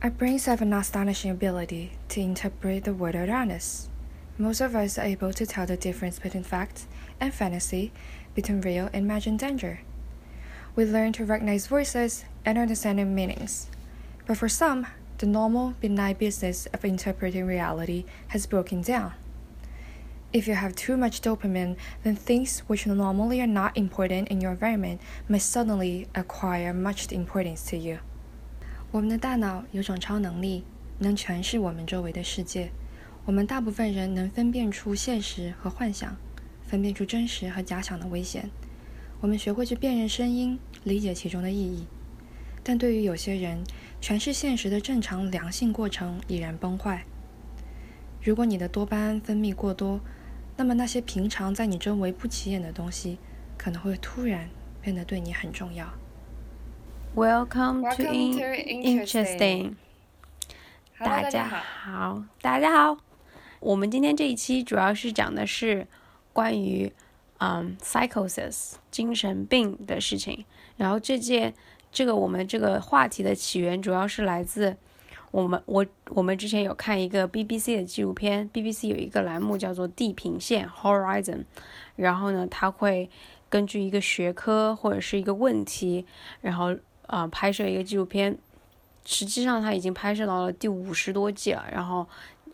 Our brains have an astonishing ability to interpret the world around us. Most of us are able to tell the difference between fact and fantasy, between real and imagined danger. We learn to recognize voices and understand their meanings. But for some, the normal, benign business of interpreting reality has broken down. If you have too much dopamine, then things which normally are not important in your environment may suddenly acquire much importance to you. 我们的大脑有种超能力，能诠释我们周围的世界。我们大部分人能分辨出现实和幻想，分辨出真实和假想的危险。我们学会去辨认声音，理解其中的意义。但对于有些人，诠释现实的正常良性过程已然崩坏。如果你的多巴胺分泌过多，那么那些平常在你周围不起眼的东西，可能会突然变得对你很重要。Welcome to to Interesting。大家好。好，大家好。我们今天这一期主要是讲的是关于嗯 psychosis 精神病的事情。然后这件这个我们这个话题的起源主要是来自我们我我们之前有看一个 BBC 的纪录片，BBC 有一个栏目叫做地平线 Horizon，然后呢，它会根据一个学科或者是一个问题，然后呃拍摄一个纪录片。实际上，它已经拍摄到了第五十多季了。然后，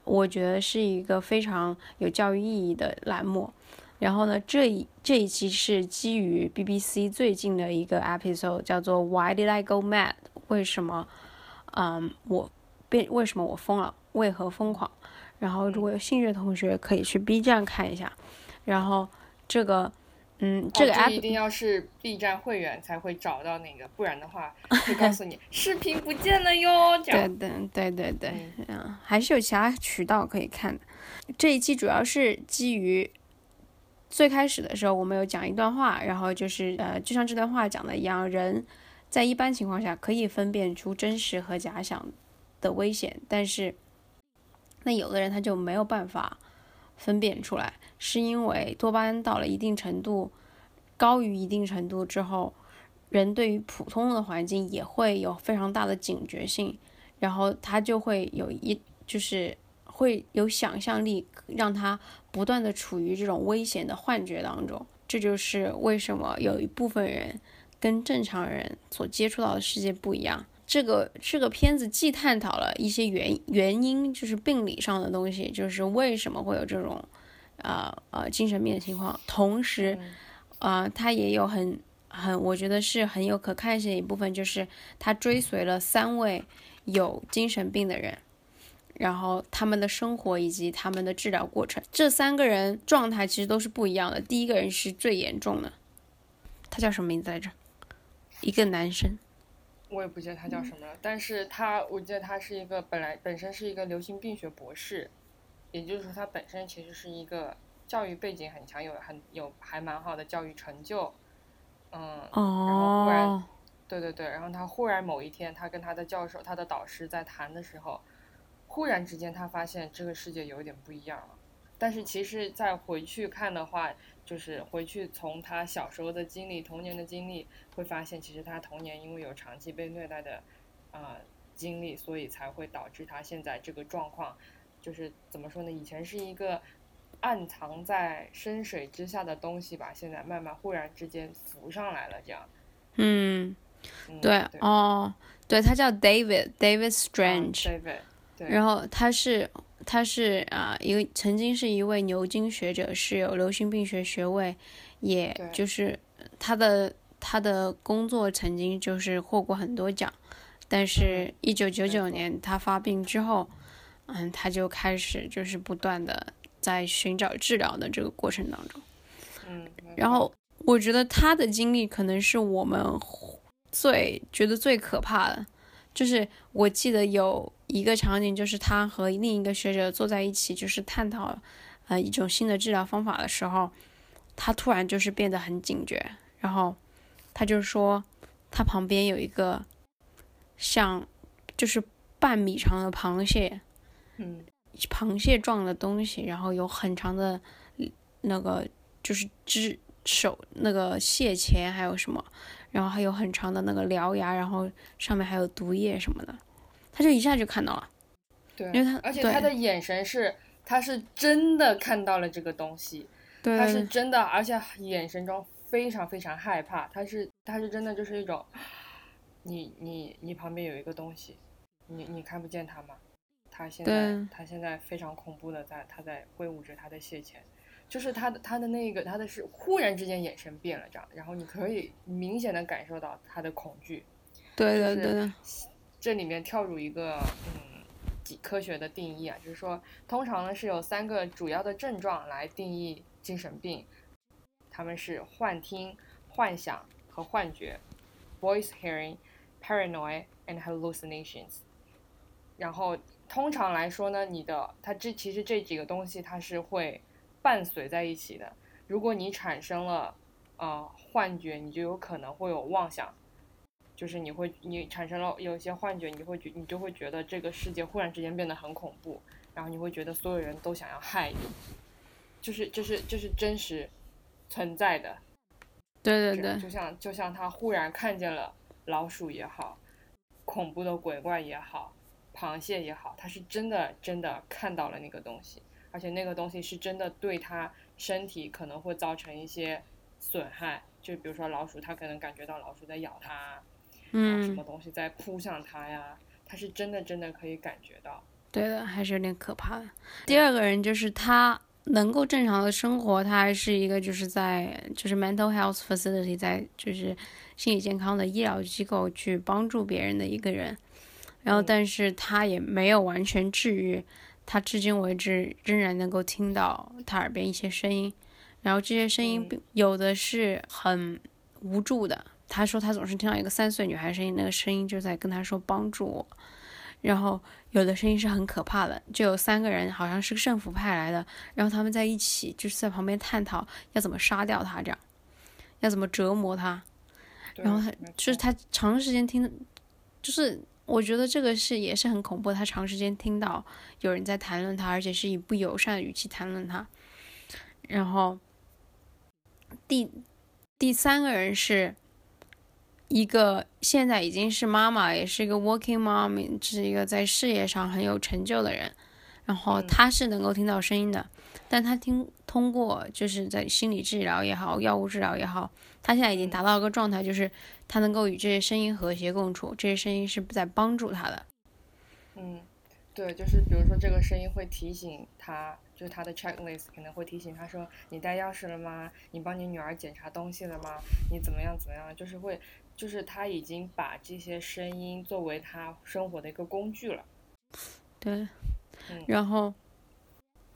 我觉得是一个非常有教育意义的栏目。然后呢，这一这一期是基于 BBC 最近的一个 episode，叫做 Why Did I Go Mad？为什么，嗯，我变为什么我疯了？为何疯狂？然后，如果有兴趣的同学可以去 B 站看一下。然后，这个，嗯，这个哦 app 一定要是 B 站会员才会找到那个，不然的话会告诉你 视频不见了哟。这对样，对对对对，嗯，还是有其他渠道可以看的。这一期主要是基于最开始的时候，我们有讲一段话，然后就是呃，就像这段话讲的一样，人在一般情况下可以分辨出真实和假想的危险，但是那有的人他就没有办法分辨出来，是因为多巴胺到了一定程度，高于一定程度之后，人对于普通的环境也会有非常大的警觉性，然后他就会有一就是会有想象力，让他不断的处于这种危险的幻觉当中。这就是为什么有一部分人跟正常人所接触到的世界不一样。这个这个片子既探讨了一些原原因，就是病理上的东西，就是为什么会有这种，呃呃精神病的情况，同时，呃，它也有很很，我觉得是很有可看性的一部分，就是他追随了三位有精神病的人，然后他们的生活以及他们的治疗过程，这三个人状态其实都是不一样的。第一个人是最严重的，他叫什么名字来着？一个男生。我也不记得他叫什么了，但是他我记得他是一个本来本身是一个流行病学博士，也就是说他本身其实是一个教育背景很强，有很有还蛮好的教育成就，嗯，然后忽然哦，对对对，然后他忽然某一天，他跟他的教授、他的导师在谈的时候，忽然之间他发现这个世界有一点不一样了。但是其实再回去看的话，就是回去从他小时候的经历、童年的经历，会发现其实他童年因为有长期被虐待的呃经历，所以才会导致他现在这个状况。就是怎么说呢？以前是一个暗藏在深水之下的东西吧，现在慢慢忽然之间浮上来了，这样。嗯，嗯、对对哦，对他叫 David David 啊 Strange，、对对对，然后他是他是啊、一个曾经是一位牛津学者，是有流行病学学位，也就是他的他的工作曾经就是获过很多奖，但是嗯。一九九九年他发病之后，嗯，他就开始就是不断的在寻找治疗的这个过程当中。嗯，然后我觉得他的经历可能是我们最觉得最可怕的，就是我记得有一个场景，就是他和另一个学者坐在一起，就是探讨呃一种新的治疗方法的时候，他突然就是变得很警觉，然后他就说他旁边有一个像就是半米长的螃蟹，嗯螃蟹状的东西，然后有很长的那个就是只手那个蟹钳，还有什么，然后还有很长的那个獠牙，然后上面还有毒液什么的。他就一下就看到了，对，因为他而且他的眼神是，他是真的看到了这个东西，对他是真的，而且眼神中非常非常害怕，他是他是真的就是一种，你你你旁边有一个东西，你你看不见他吗？他现在他现在非常恐怖的在他在挥舞着他的蟹钳，就是他的他的那个他的是忽然之间眼神变了这样，然后你可以明显的感受到他的恐惧，对对对，这里面跳入一个嗯几科学的定义啊，就是说，通常呢是有三个主要的症状来定义精神病，他们是幻听、幻想和幻觉 （voice hearing, paranoia, and hallucinations）。然后通常来说呢，你的它这其实这几个东西它是会伴随在一起的。如果你产生了呃幻觉，你就有可能会有妄想。就是你会你产生了有一些幻觉，你会觉你就会觉得这个世界忽然之间变得很恐怖，然后你会觉得所有人都想要害你，就是就是就是真实存在的，对对对就像就像他忽然看见了老鼠也好，恐怖的鬼怪也好，螃蟹也好，他是真的真的看到了那个东西，而且那个东西是真的对他身体可能会造成一些损害，就比如说老鼠，他可能感觉到老鼠在咬它。啊什嗯么，东西在扑向他呀？他是真的真的可以感觉到。对的，还是有点可怕的。第二个人就是他能够正常的生活，他还是一个就是在就是 mental health facility 在就是心理健康的医疗机构去帮助别人的一个人，然后嗯但是他也没有完全治愈，他至今为止仍然能够听到他耳边一些声音，然后这些声音有的是很无助的。他说他总是听到一个三岁女孩声音，那个声音就在跟他说帮助我。然后有的声音是很可怕的，就有三个人好像是个政府派来的，然后他们在一起就是在旁边探讨要怎么杀掉他，这样要怎么折磨他。然后他就是他长时间听，就是我觉得这个是也是很恐怖。他长时间听到有人在谈论他，而且是以不友善的语气谈论他。然后第第三个人是一个现在已经是妈妈，也是一个 working mom，是一个在事业上很有成就的人。然后嗯他是能够听到声音的，但他听通过就是在心理治疗也好，药物治疗也好，他现在已经达到一个状态，就是他能够与这些声音和谐共处，这些声音是在帮助他的。嗯，对，就是比如说这个声音会提醒他，就是他的 checklist 可能会提醒他说你带钥匙了吗？你帮你女儿检查东西了吗？你怎么样怎么样？就是会，就是他已经把这些声音作为他生活的一个工具了。对嗯，然后，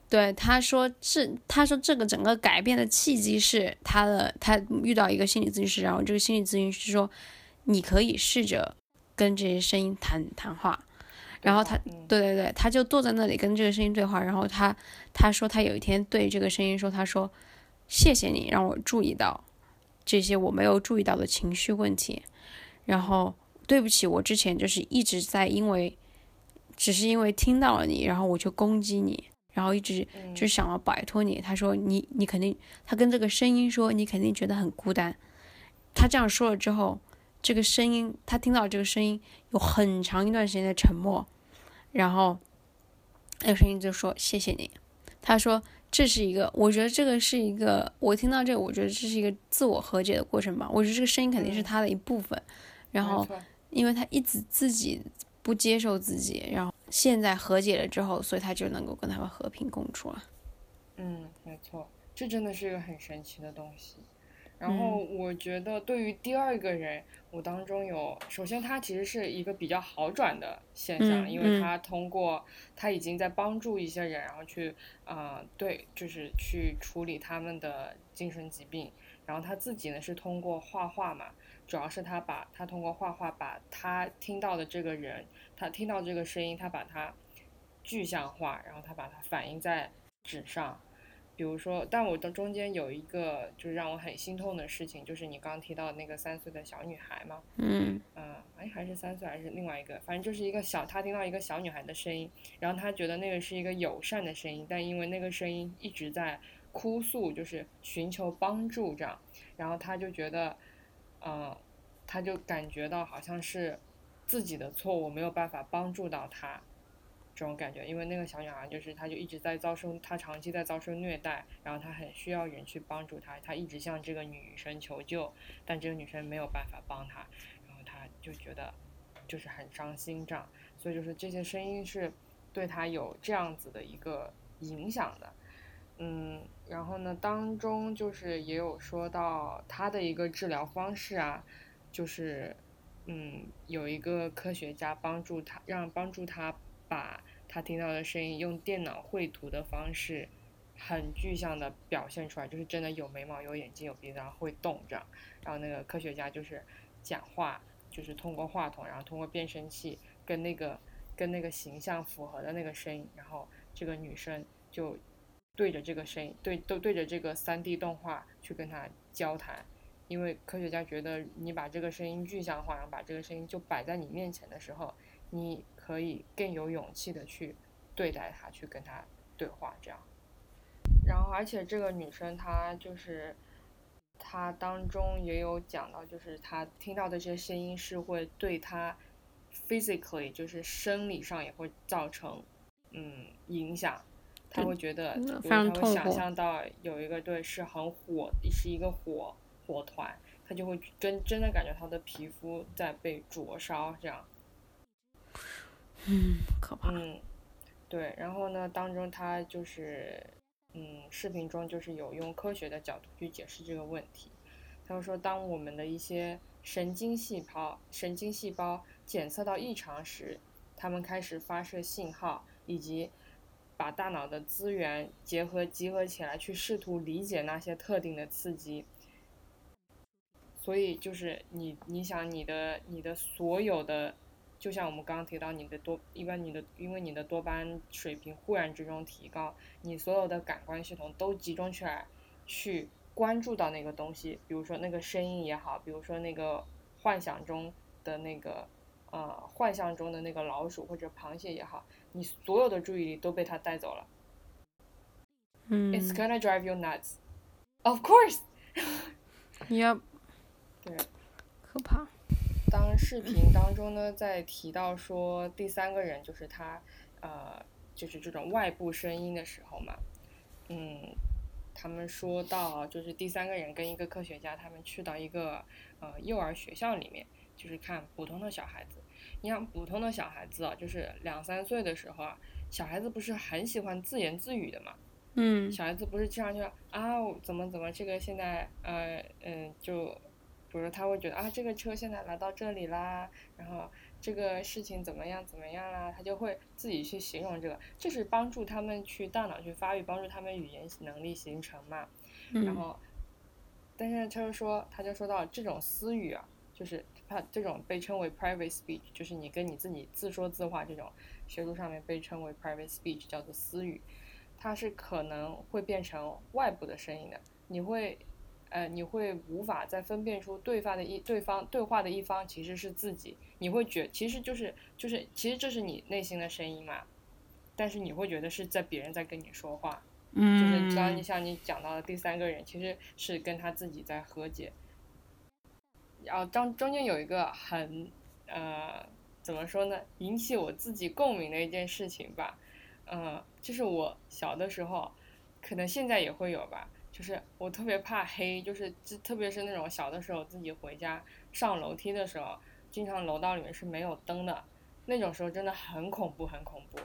对他说是他说这个整个改变的契机是他的他遇到一个心理咨询师，然后这个心理咨询师说你可以试着跟这些声音谈谈话，然后他嗯。对对对，他就坐在那里跟这个声音对话，然后他他说他有一天对这个声音说，他说谢谢你让我注意到这些我没有注意到的情绪问题，然后对不起，我之前就是一直在因为只是因为听到了你，然后我就攻击你，然后一直嗯就想要摆脱你。他说你你肯定，他跟这个声音说你肯定觉得很孤单。他这样说了之后，这个声音他听到这个声音有很长一段时间的沉默，然后那个声音就说谢谢你。他说这是一个，我觉得这个是一个，我听到这个，我觉得这是一个自我和解的过程吧。我觉得这个声音肯定是嗯他的一部分，然后因为他一直自己不接受自己，然后现在和解了之后，所以他就能够跟他们和平共处了。嗯，没错，这真的是一个很神奇的东西。然后我觉得对于第二个人，我当中有，首先他其实是一个比较好转的现象，嗯因为他通过他已经在帮助一些人，然后去啊、呃对，就是去处理他们的精神疾病。然后他自己呢是通过画画嘛，主要是他把他通过画画把他听到的这个人，他听到这个声音，他把它具象化，然后他把它反映在纸上。比如说，但我的中间有一个就是让我很心痛的事情，就是你刚刚提到那个三岁的小女孩嘛，嗯嗯，哎，还是三岁还是另外一个，反正就是一个小，他听到一个小女孩的声音，然后他觉得那个是一个友善的声音，但因为那个声音一直在哭诉，就是寻求帮助这样，然后他就觉得，呃，他就感觉到好像是自己的错误没有办法帮助到他。这种感觉，因为那个小女孩就是她，就一直在遭受，她长期在遭受虐待，然后她很需要人去帮助她，她一直向这个女生求救，但这个女生没有办法帮她，然后她就觉得就是很伤心这样，所以就是这些声音是对她有这样子的一个影响的，嗯，然后呢，当中就是也有说到她的一个治疗方式啊，就是嗯，有一个科学家帮助她，让帮助她把。他听到的声音用电脑绘图的方式，很具象的表现出来，就是真的有眉毛、有眼睛、有鼻子，然后会动这样。然后那个科学家就是讲话，就是通过话筒，然后通过变声器跟那个跟那个形象符合的那个声音，然后这个女生就对着这个声音，对都对着这个三 D 动画去跟他交谈。因为科学家觉得你把这个声音具象化，然后把这个声音就摆在你面前的时候，你。可以更有勇气的去对待他，去跟他对话，这样。然后，而且这个女生她就是，她当中也有讲到，就是她听到的这些声音是会对她 physically，就是生理上也会造成嗯影响。她会觉得，比如她会想象到有一个对是很火，是一个火火团，她就会真真的感觉她的皮肤在被灼烧，这样。嗯，可怕。嗯，对，然后呢，当中他就是，嗯，视频中就是有用科学的角度去解释这个问题。他说，当我们的一些神经细胞、神经细胞检测到异常时，他们开始发射信号，以及把大脑的资源结合集合起来，去试图理解那些特定的刺激。所以，就是你，你想你的，你的所有的。就像我们刚刚提到，你的多一般你的因为你的多巴胺水平忽然之中提高，你所有的感官系统都集中起来，去关注到那个东西，比如说那个声音也好，比如说那个幻想中的那个呃幻象中的那个老鼠或者螃蟹也好，你所有的注意力都被它带走了。嗯。It's gonna drive you nuts. Of course. Yep. 对。可怕。当视频当中呢，在提到说第三个人就是他，呃，就是这种外部声音的时候嘛，嗯，他们说到就是第三个人跟一个科学家，他们去到一个呃幼儿学校里面，就是看普通的小孩子。你看普通的小孩子啊，就是两三岁的时候啊，小孩子不是很喜欢自言自语的嘛，嗯，小孩子不是经常就啊怎么怎么这个现在呃嗯就。比如说他会觉得啊，这个车现在来到这里啦，然后这个事情怎么样怎么样啦，他就会自己去形容这个，这是帮助他们去大脑去发育，帮助他们语言能力形成嘛。然后，但是他就说，他就说到这种私语啊，就是他这种被称为 private speech，就是你跟你自己自说自话这种，学术上面被称为 private speech，叫做私语，它是可能会变成外部的声音的，你会。呃，你会无法再分辨出对方的一对方对话的一方其实是自己，你会觉其实就是就是其实这是你内心的声音嘛，但是你会觉得是在别人在跟你说话，嗯，就是。刚你像你讲到的第三个人其实是跟他自己在和解，然后当中间有一个很呃怎么说呢，引起我自己共鸣的一件事情吧，嗯，就是我小的时候，可能现在也会有吧。就是我特别怕黑，就是就特别是那种小的时候自己回家上楼梯的时候，经常楼道里面是没有灯的，那种时候真的很恐怖，很恐怖。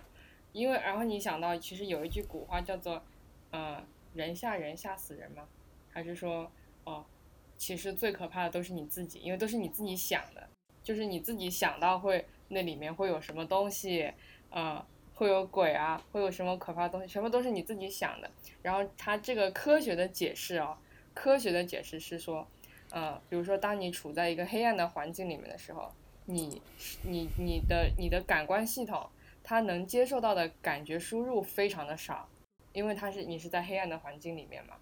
因为然后你想到，其实有一句古话叫做，呃，人吓人吓死人吗？还是说，哦，其实最可怕的都是你自己，因为都是你自己想的，就是你自己想到会那里面会有什么东西，呃。会有鬼啊，会有什么可怕的东西，全部都是你自己想的。然后他这个科学的解释哦，科学的解释是说，呃，比如说当你处在一个黑暗的环境里面的时候，你你你的你的感官系统，它能接受到的感觉输入非常的少，因为它是你是在黑暗的环境里面嘛，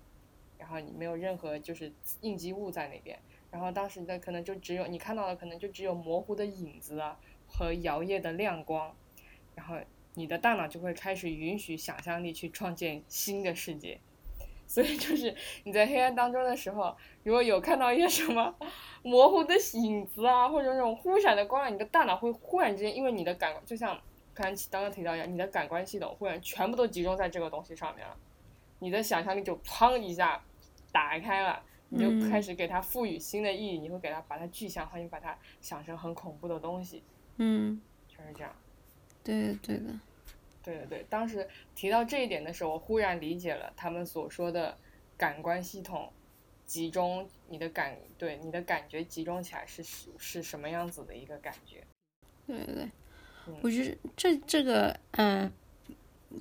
然后你没有任何就是应激物在那边，然后当时的可能就只有你看到的可能就只有模糊的影子啊和摇曳的亮光，然后。你的大脑就会开始允许想象力去创建新的世界，所以就是你在黑暗当中的时候，如果有看到一些什么 模糊的影子啊，或者那种忽闪的光亮，你的大脑会忽然之间，因为你的感就像刚才刚刚提到一样，你的感官系统忽然全部都集中在这个东西上面了，你的想象力就砰一下打开了，你就开始给它赋予新的意义，你会给它把它具象化，你把它想成很恐怖的东西，嗯，就是这样。对对的。对对对，当时提到这一点的时候，我忽然理解了他们所说的感官系统集中，你的感对你的感觉集中起来是是是什么样子的一个感觉？对对对，我觉得这这个嗯，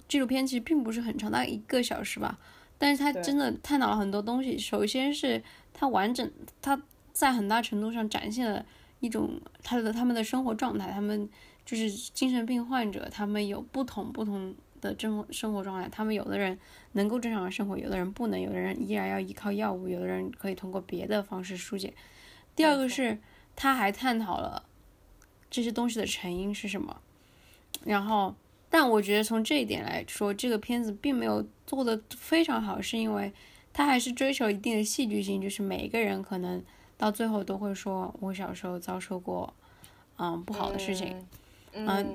纪录片其实并不是很长，大概一个小时吧，但是它真的探讨了很多东西。首先是它完整，它在很大程度上展现了一种他的他们的生活状态，他们。就是精神病患者，他们有不同不同的生生活状态。他们有的人能够正常的生活，有的人不能，有的人依然要依靠药物，有的人可以通过别的方式疏解。第二个是，他还探讨了这些东西的成因是什么。然后，但我觉得从这一点来说，这个片子并没有做的非常好，是因为他还是追求一定的戏剧性，就是每一个人可能到最后都会说，我小时候遭受过嗯不好的事情。嗯，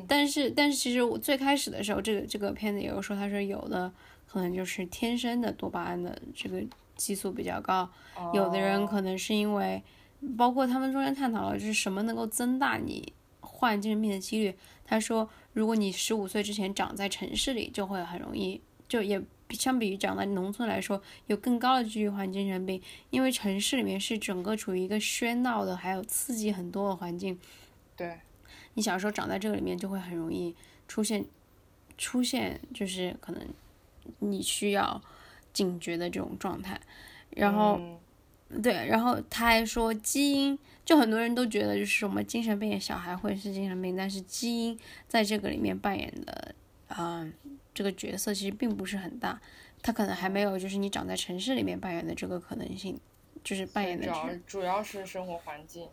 但是但是其实我最开始的时候，这个这个片子也有说，他说有的可能就是天生的多巴胺的这个激素比较高，有的人可能是因为，包括他们中间探讨了就是什么能够增大你患精神病的几率。他说，如果你十五岁之前长在城市里，就会很容易，就也相比于长在农村来说，有更高的几率患精神病，因为城市里面是整个处于一个喧闹的，还有刺激很多的环境。对。你小时候长在这个里面，就会很容易出现，出现就是可能你需要警觉的这种状态。然后，对，然后他还说基因，就很多人都觉得就是什么精神病的小孩会是精神病，但是基因在这个里面扮演的啊这个角色其实并不是很大，他可能还没有就是你长在城市里面扮演的这个可能性，就是扮演的主要主要是生活环境，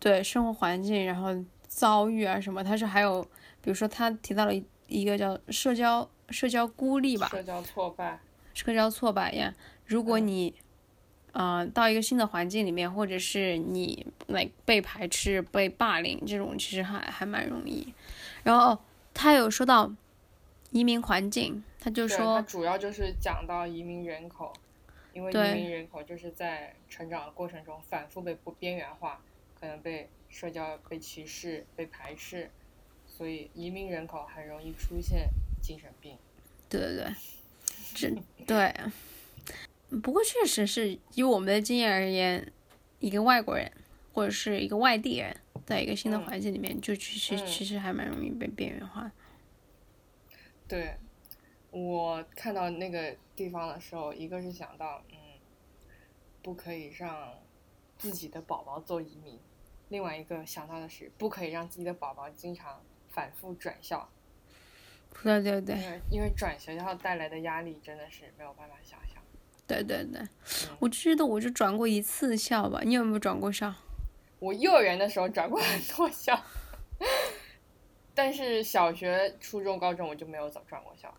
对生活环境，然后。遭遇啊什么？他是还有，比如说他提到了一一个叫社交社交孤立吧，社交挫败，社交挫败呀。如果你，呃，到一个新的环境里面，或者是你来被排斥、被霸凌，这种其实还还蛮容易。然后他有说到移民环境，他就说，他主要就是讲到移民人口，因为移民人口就是在成长的过程中反复被不边缘化，可能被。社交被歧视、被排斥，所以移民人口很容易出现精神病。对对对，这 对。不过确实是以我们的经验而言，一个外国人或者是一个外地人，在一个新的环境里面，就其实其实还蛮容易被边缘化。对，我看到那个地方的时候，一个是想到，嗯，不可以让自己的宝宝做移民。另外一个想到的是，不可以让自己的宝宝经常反复转校。对对对，因为因为转学校带来的压力真的是没有办法想象。对对对，我记得我就转过一次校吧，你有没有转过校？我幼儿园的时候转过很多校，但是小学、初中、高中我就没有走转过校。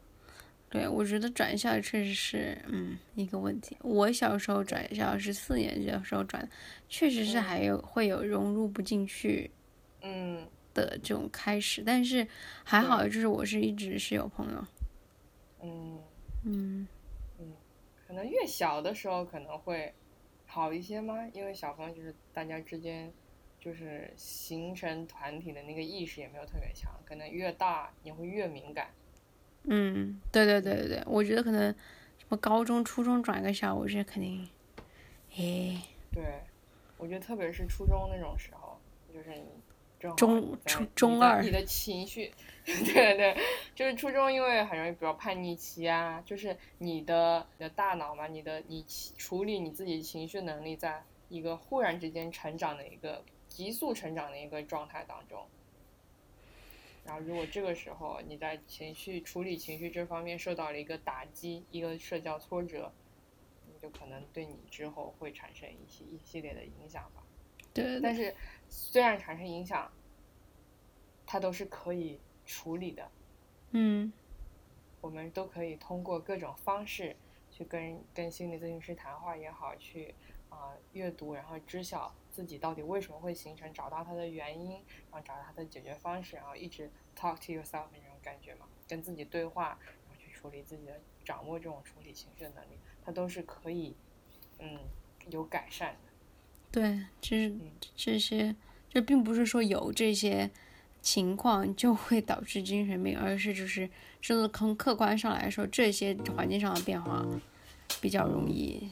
对，我觉得转校确实是，嗯，一个问题。我小时候转校是四年级的时候转，确实是还有会有融入不进去，嗯的这种开始。但是还好，就是我是一直是有朋友。嗯嗯嗯，可能越小的时候可能会好一些吗？因为小朋友就是大家之间就是形成团体的那个意识也没有特别强，可能越大你会越敏感。嗯，对对对对对，我觉得可能什么高中、初中转个校，我觉得肯定，哎，对，我觉得特别是初中那种时候，就是你中初中二，你的情绪，对对，就是初中，因为很容易比较叛逆期啊，就是你的你的大脑嘛，你的你处理你自己情绪能力，在一个忽然之间成长的一个急速成长的一个状态当中。然后，如果这个时候你在情绪处理情绪这方面受到了一个打击，一个社交挫折，你就可能对你之后会产生一些一系列的影响吧。对。但是，虽然产生影响，它都是可以处理的。嗯。我们都可以通过各种方式去跟跟心理咨询师谈话也好，去啊阅读，然后知晓自己到底为什么会形成，找到它的原因，然后找到它的解决方式，然后一直 talk to yourself 那种感觉嘛，跟自己对话，然后去处理自己的，掌握这种处理情绪的能力，它都是可以嗯有改善的。对，就是这些，这并不是说有这些情况就会导致精神病，而是就是就是从客观上来说，这些环境上的变化比较容易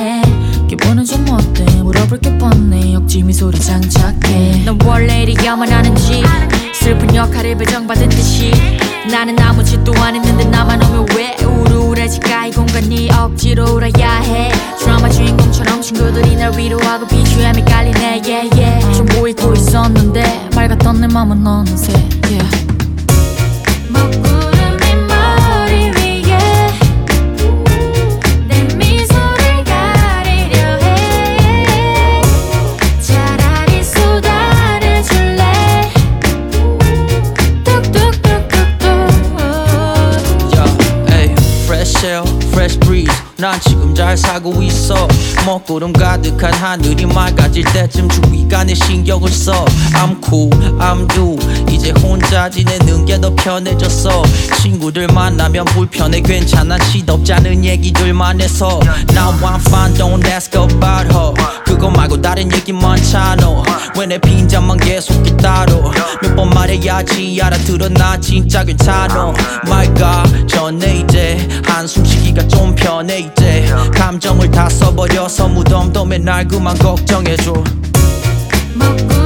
기분은 좀 어때? 물어볼 게 뻔해. 억지 미소를 장착해. 넌 원래 이리 야만 하는지 슬픈 역할을 배정받은 듯이. 나는 아무 짓도 안 했는데 나만 오면 왜 우울해질까? 이 공간이 억지로 울어야 해. 드라마 주인공처럼 친구들이 날 위로하고 BGM이 깔리네. Yeah yeah. 좀 보이고 있었는데 맑았던 내 맘은 어느새. Yeah 난 지금 잘 살고 있어. 먹구름 가득한 하늘이 맑아질 때쯤 주위가 내 신경을 써. I'm cool, I'm you 이제 혼자 지내는 게 더 편해졌어. 친구들 만나면 불편해 괜찮아 시덥지 않은 얘기들만 해서. Now I'm fine, don't ask about her. 그거 말고 다른 얘기 많잖아 왜 내 빈잔만 계속 따로 몇번 말해야지 알아들어 나 진짜 괜찮아. My God 전에 이제 한숨 쉬기가 좀 편해 이제 감정을 다 써버려서 무덤도 맨날 그만 걱정해줘. 먹고